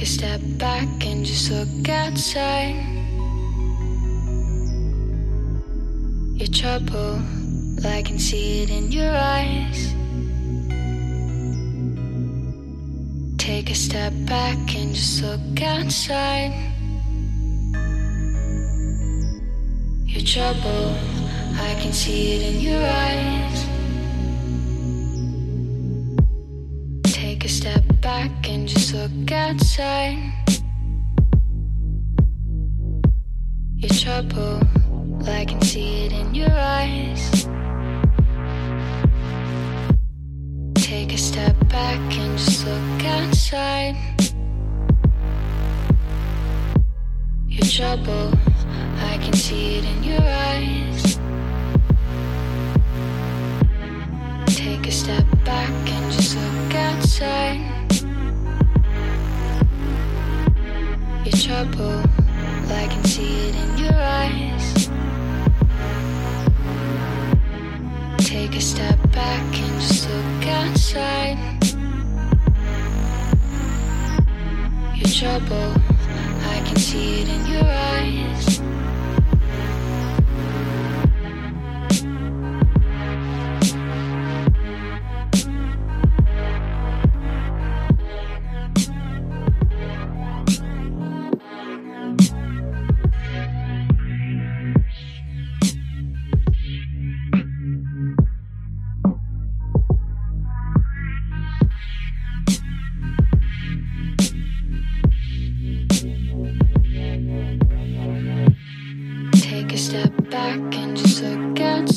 Take a step back and just look outside. Your trouble, I can see it in your eyes. Take a step back and just look outside. Your trouble, I can see it in your eyes. just look outside. Your trouble, I can see it in your eyes. Take a step back and just look outside. Your trouble, I can see it in your eyes. Take a step back and just look outside. your trouble. I can see it in your eyes. Take a step back and just look outside. Your trouble, I can see it in your eyes.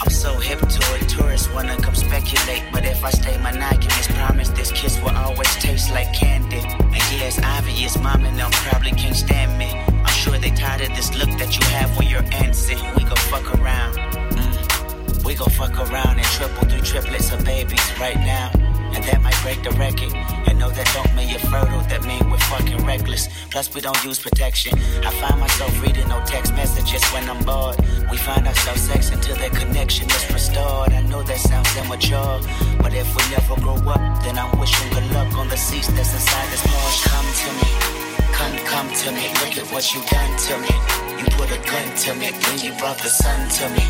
I'm so hip to it, tourists wanna come speculate. But if I stay monogamous, promise this kiss will always taste like candy. And yeah, it's obvious, mom and them probably can't stand me. I'm sure they tired of this look that you have when you're antsy. We gon' fuck around. Mm. We gon' fuck around and triple through triplets of babies right now. And that might break the record. No, that don't mean you're fertile, that mean we're fucking reckless. Plus, we don't use protection. I find myself reading no text messages when I'm bored. We find ourselves sex until that connection is restored. I know that sounds immature, but if we never grow up, then I'm wishing good luck on the seats that's inside this Porsche. Come to me. Come, come to me, look at what you done to me. You put a gun to me, then you brought the sun to me.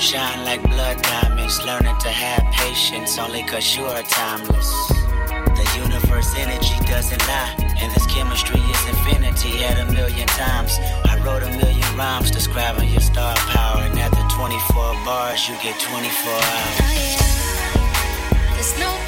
Shine like blood diamonds, learning to have patience only cause you are timeless. The universe energy doesn't lie, and this chemistry is infinity at a million times. I wrote a million rhymes describing your star power, and after 24 bars, you get 24 hours. Oh yeah. There's no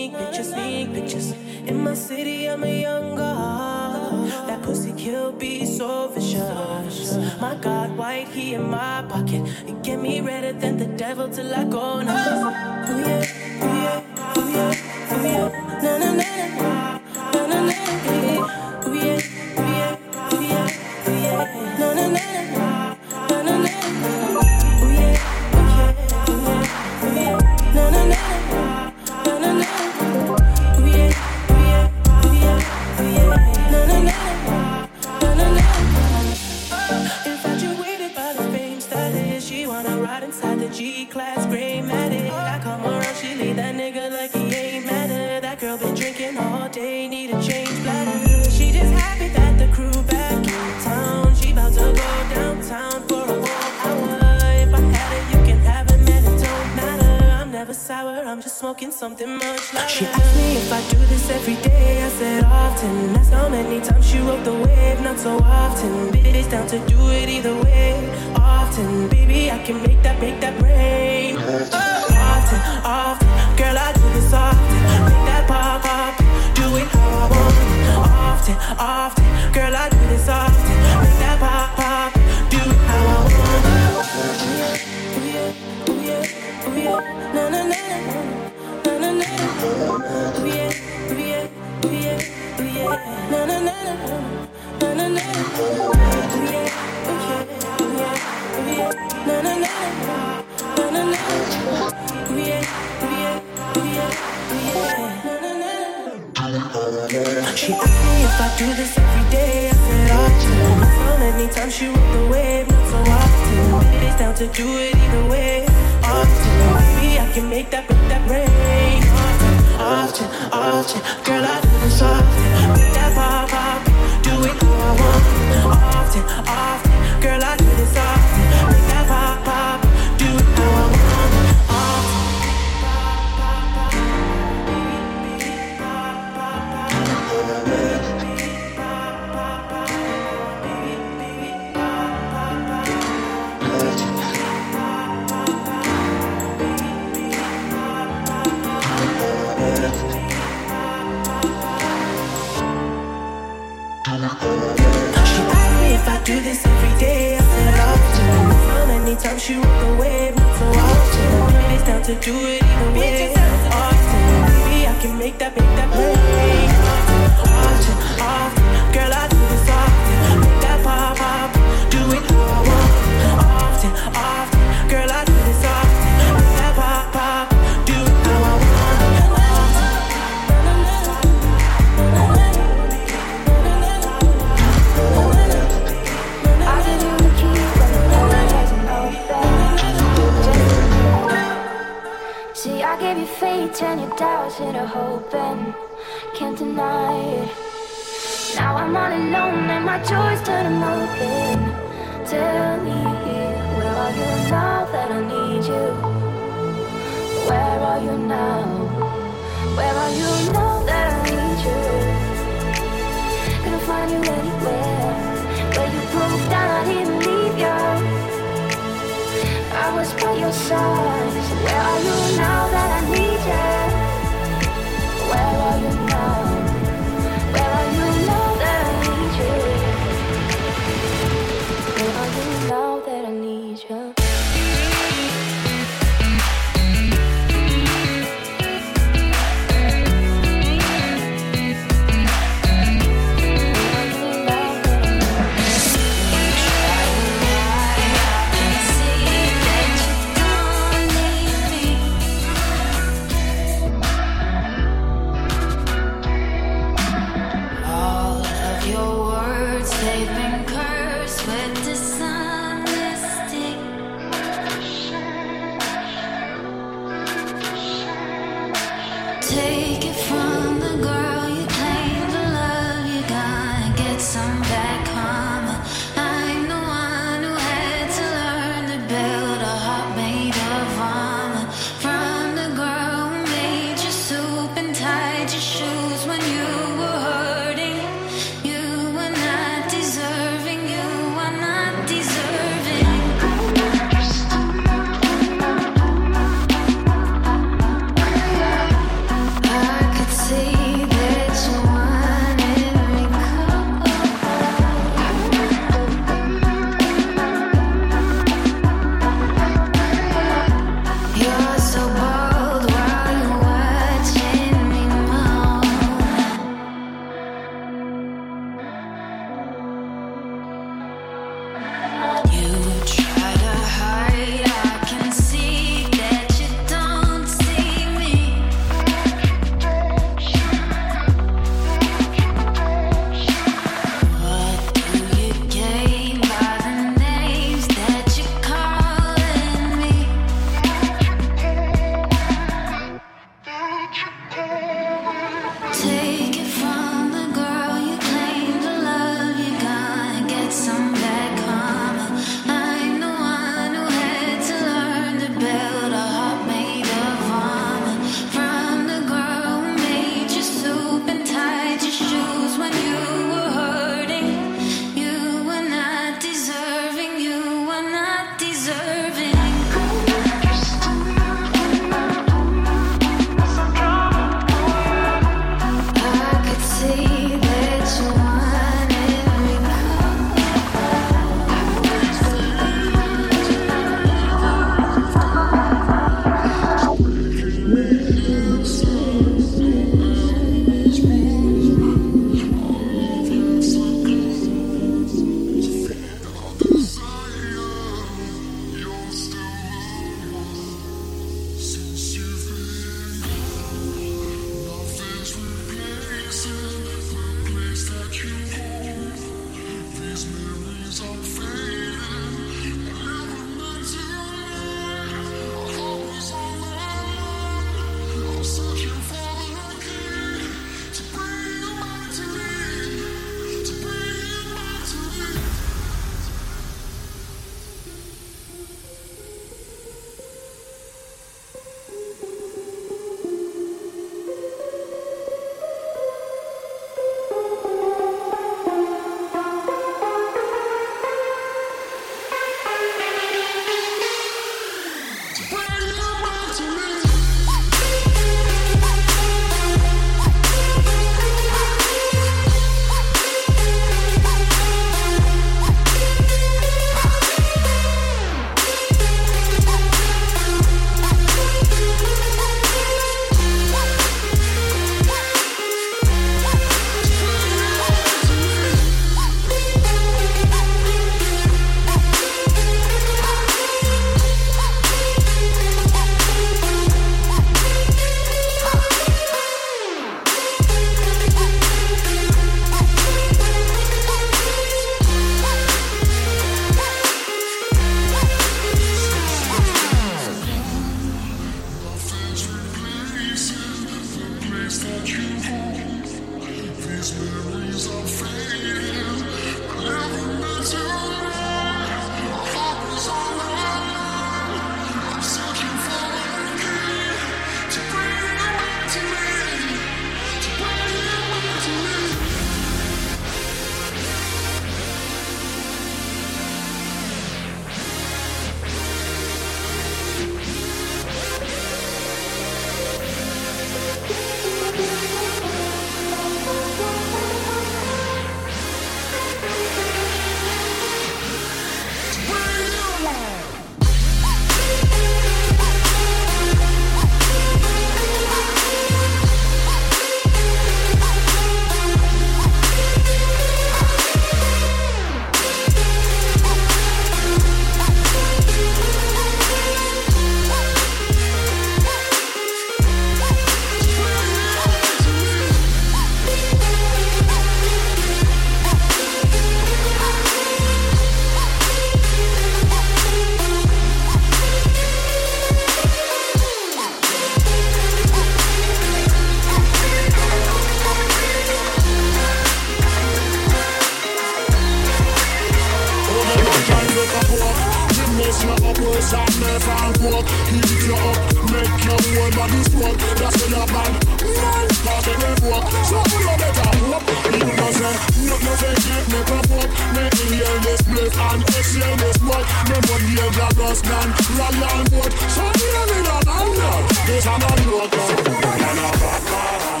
Lace your up, waist and never and walk Heat you up, make your whole body squirt That's when your man, run, cause it ain't work So you better hope, you know say Look, no fake it, make a pop Make inhale this place and exhale this smoke No money in the rust and roll and wood. So you know me not under, this I'm not local Man a bad man,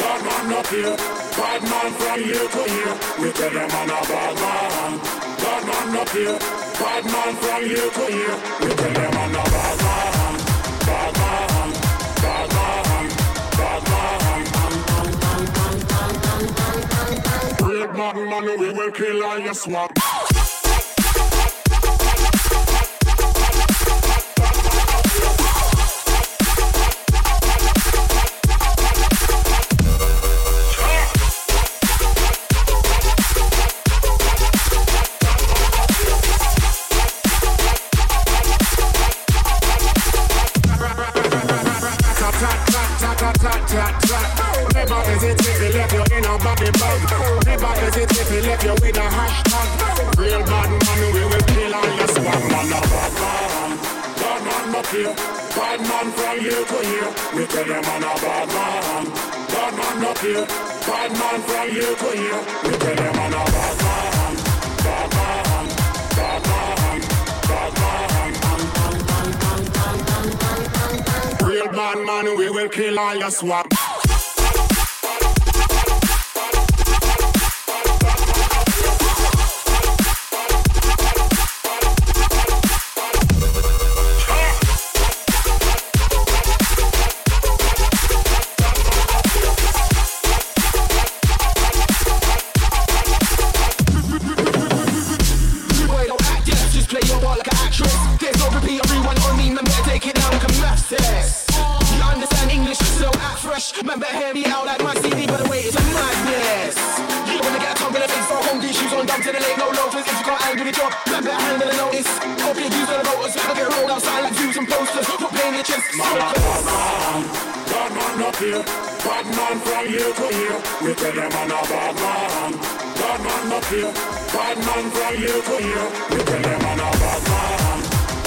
bad man up here. Bad man from here to here. We tell them man a bad man, bad man up here. Bad man from here to here. We tell them I'm a bad man, bad man, bad man, bad man. Real bad man, we will kill all your swag. the bag. Never hesitate to left you with a hashtag. Real bad man, we will kill all your swag. Man, a bad man. Bad man up here. Bad man from here to here. We tell them man a bad man. Bad man up here. Bad man from here to here. We tell them man a bad man. Bad man. Bad man. Bad man. Real bad man, we will kill all your swag. Bad man up here, bad from here to here. We tell them I'm a bad man. Bad man up here, bad man from here to here. We tell them I'm a bad man,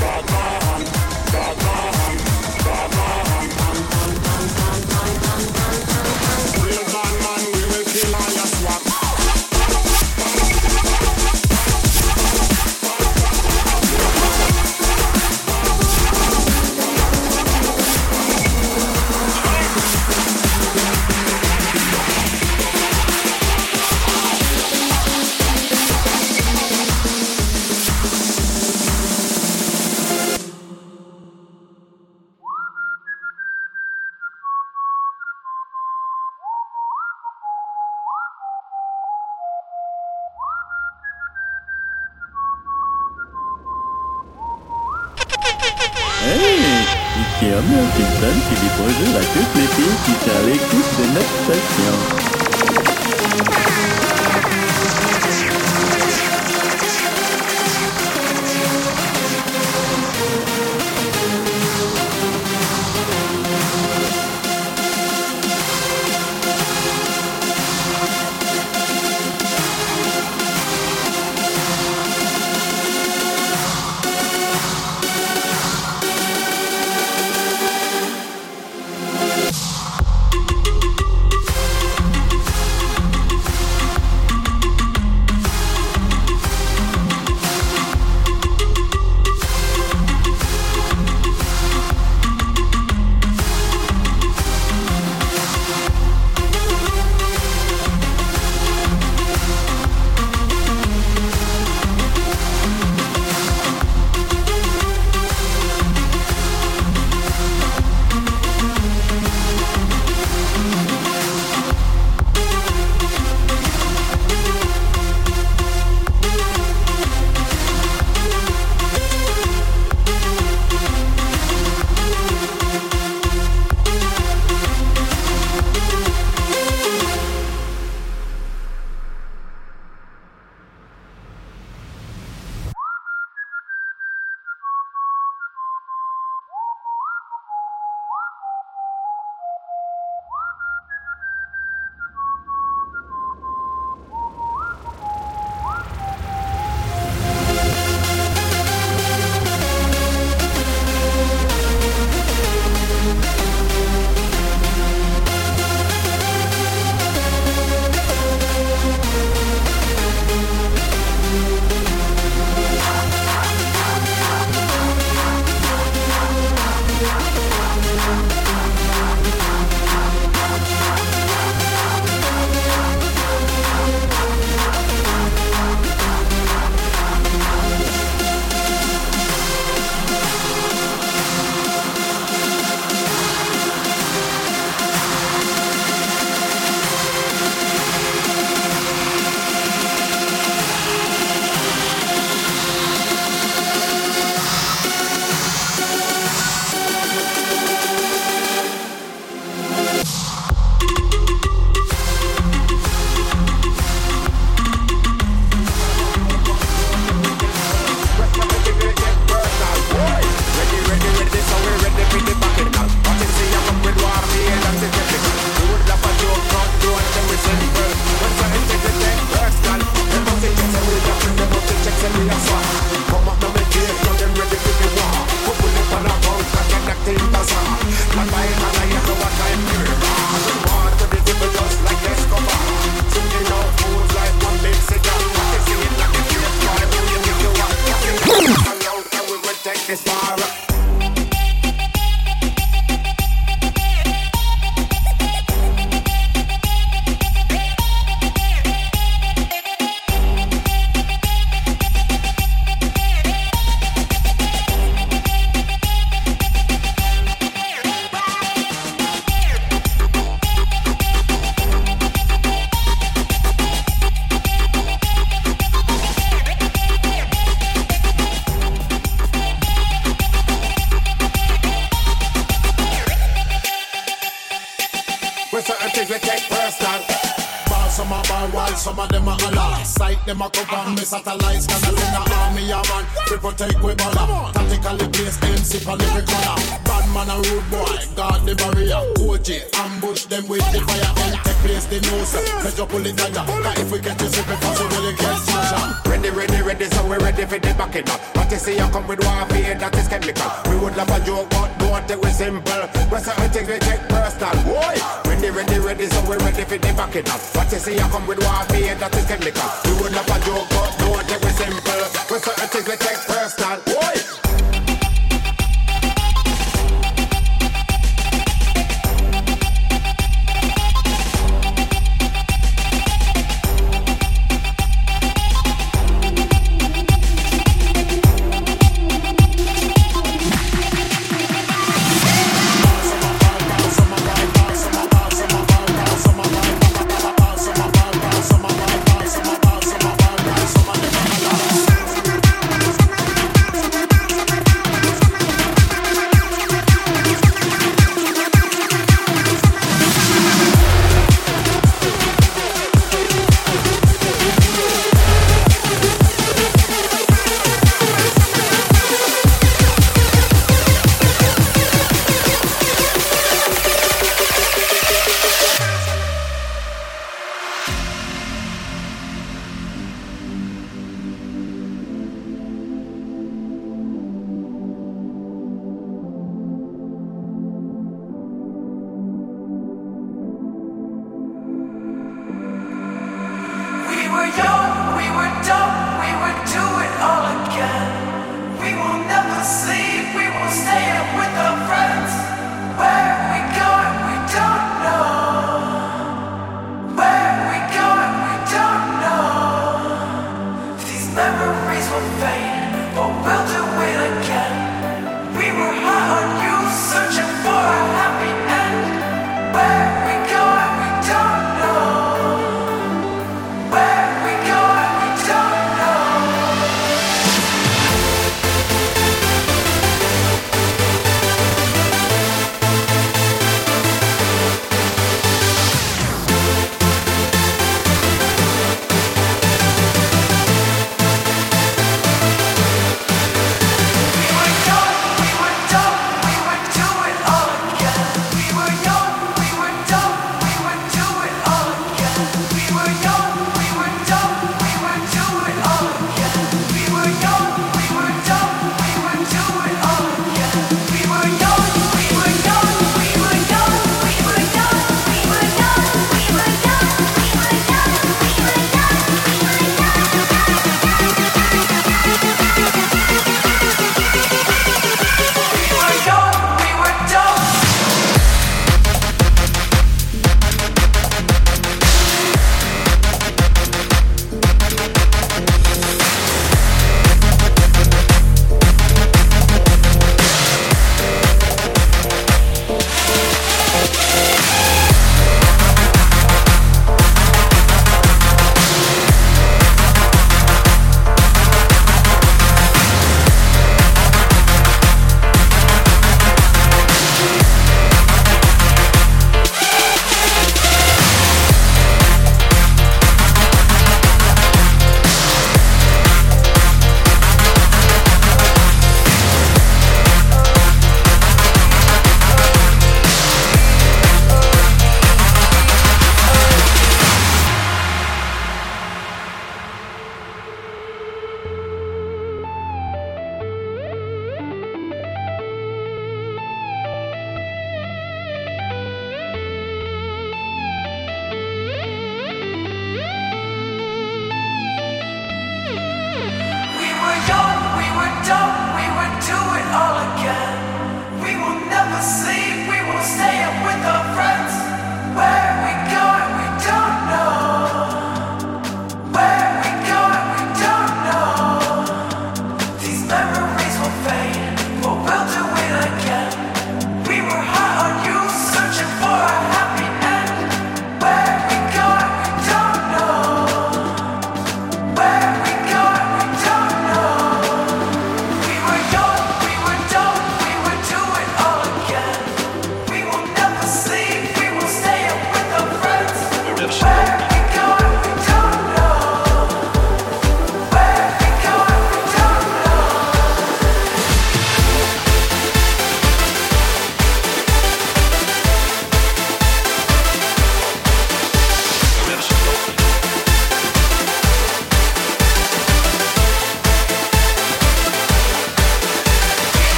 bad man, bad man, bad man. the barrier. OJ, ambush them with the fire. And take place the news. Measure pull it down. If we catch you slipping, so will get shot? Ready, ready, ready, so we're ready for the backing up. What you see, you come with one fear that is chemical. We would love a joke, but don't take it simple. But certain things we take personal. Boy, ready, ready, ready, so we're ready for the backing up. What you see, you come with one fear that is chemical. We would love a joke, but don't take it simple. But certain things we take personal. Boy.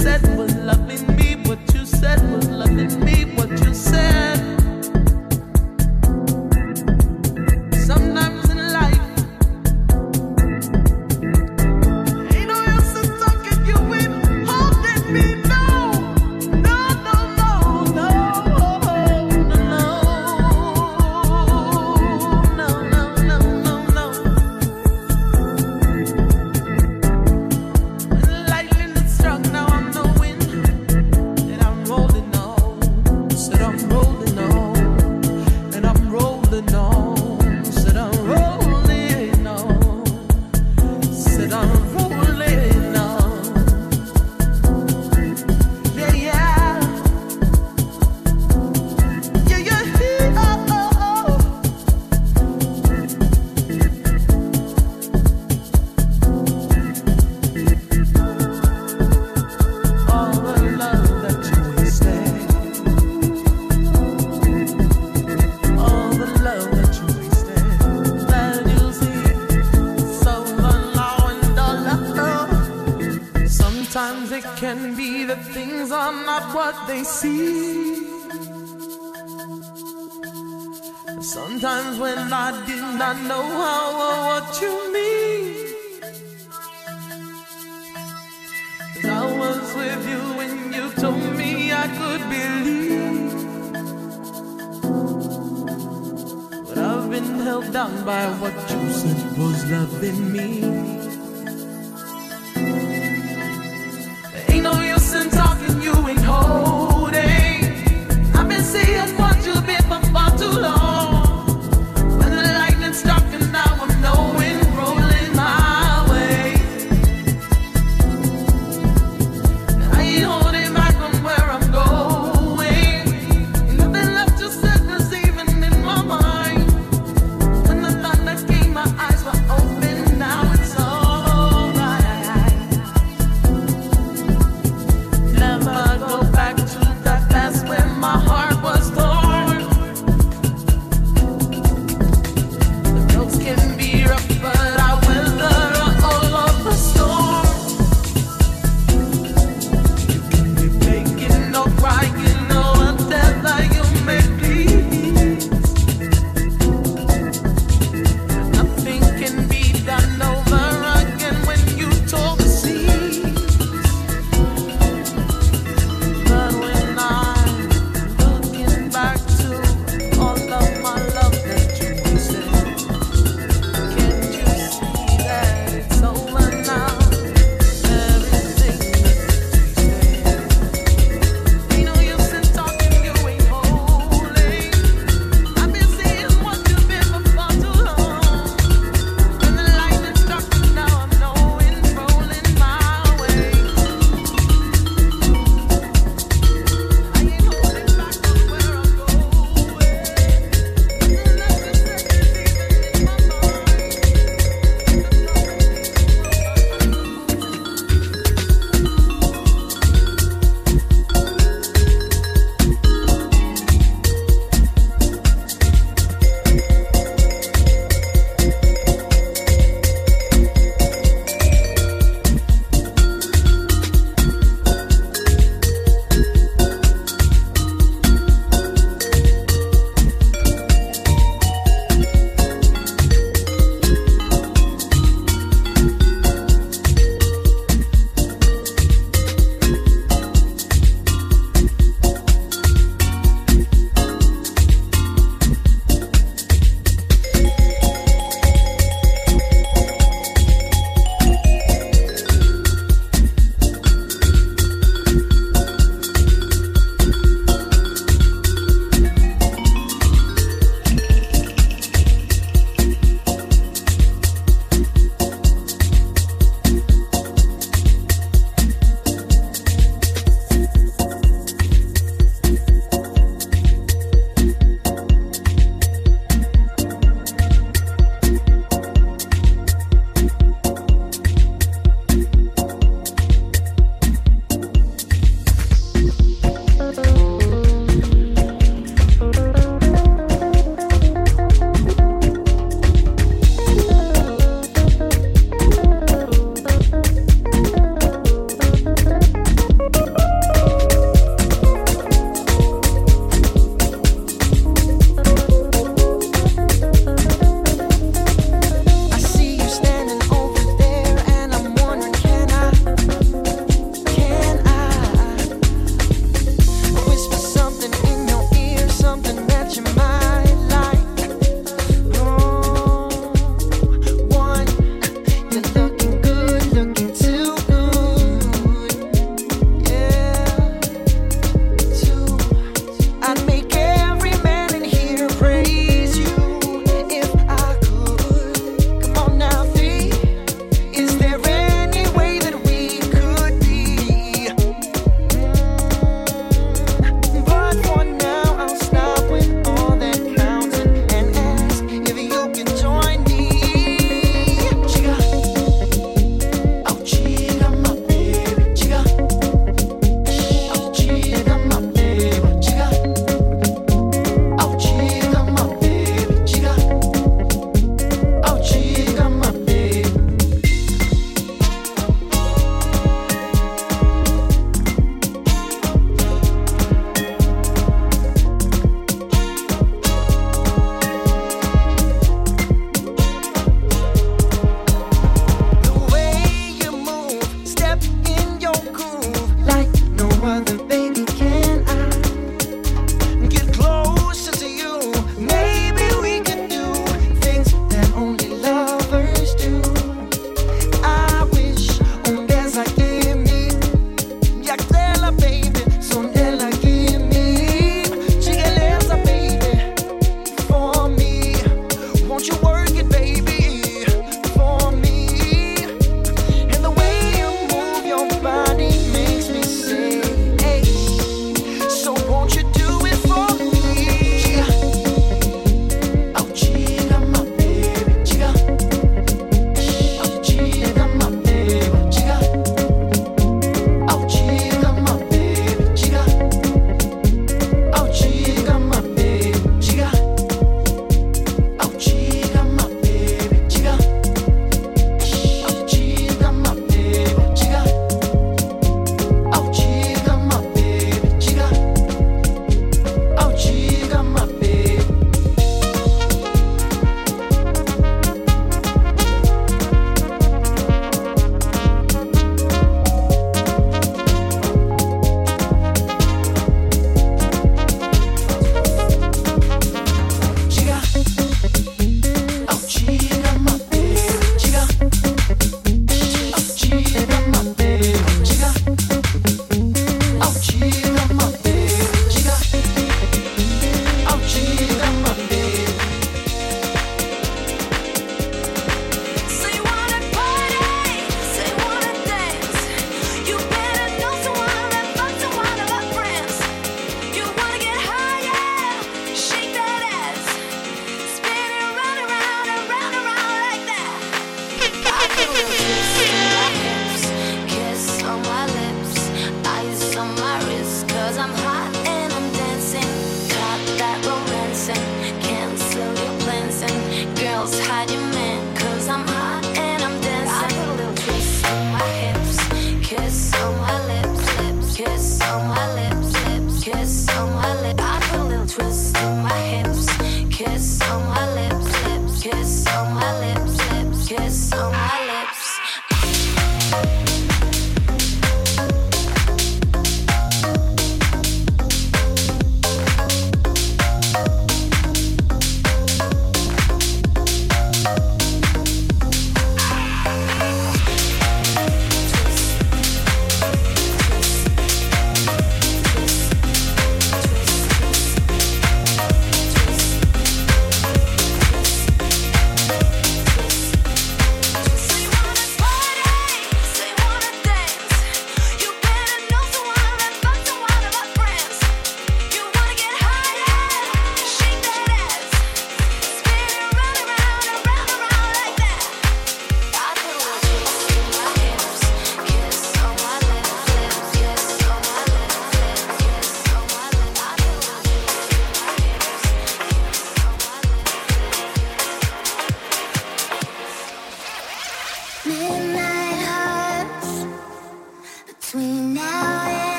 said with love.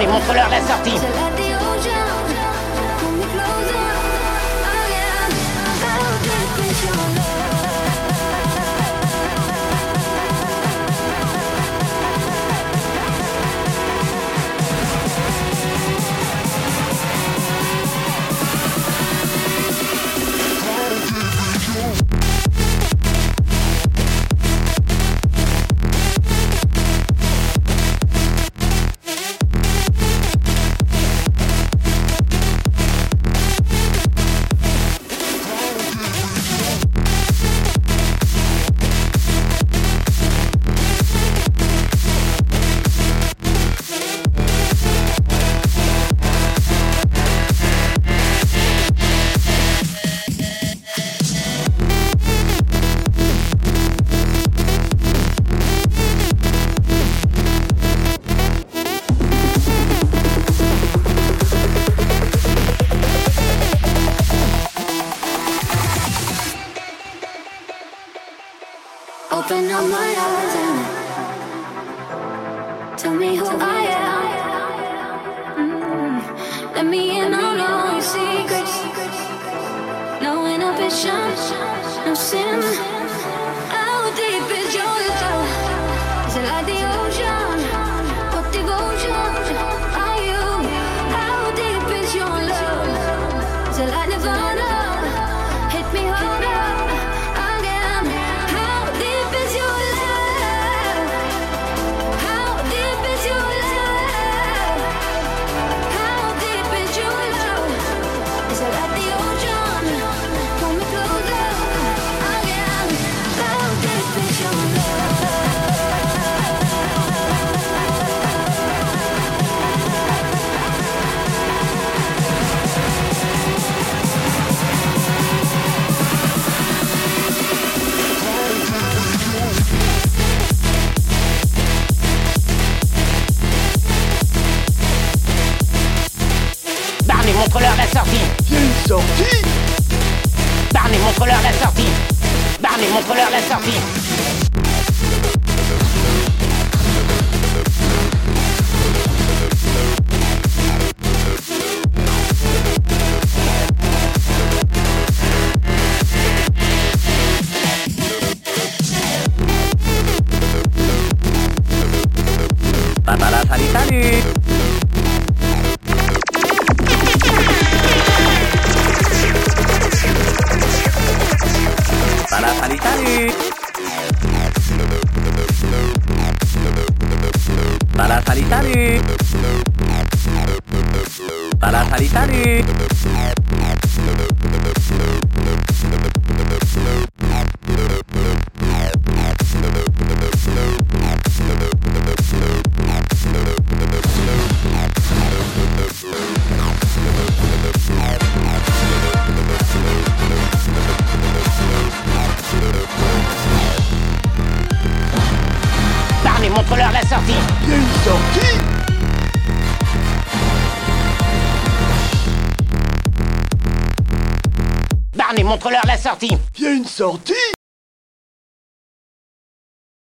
et montre-leur la sortie. certinho.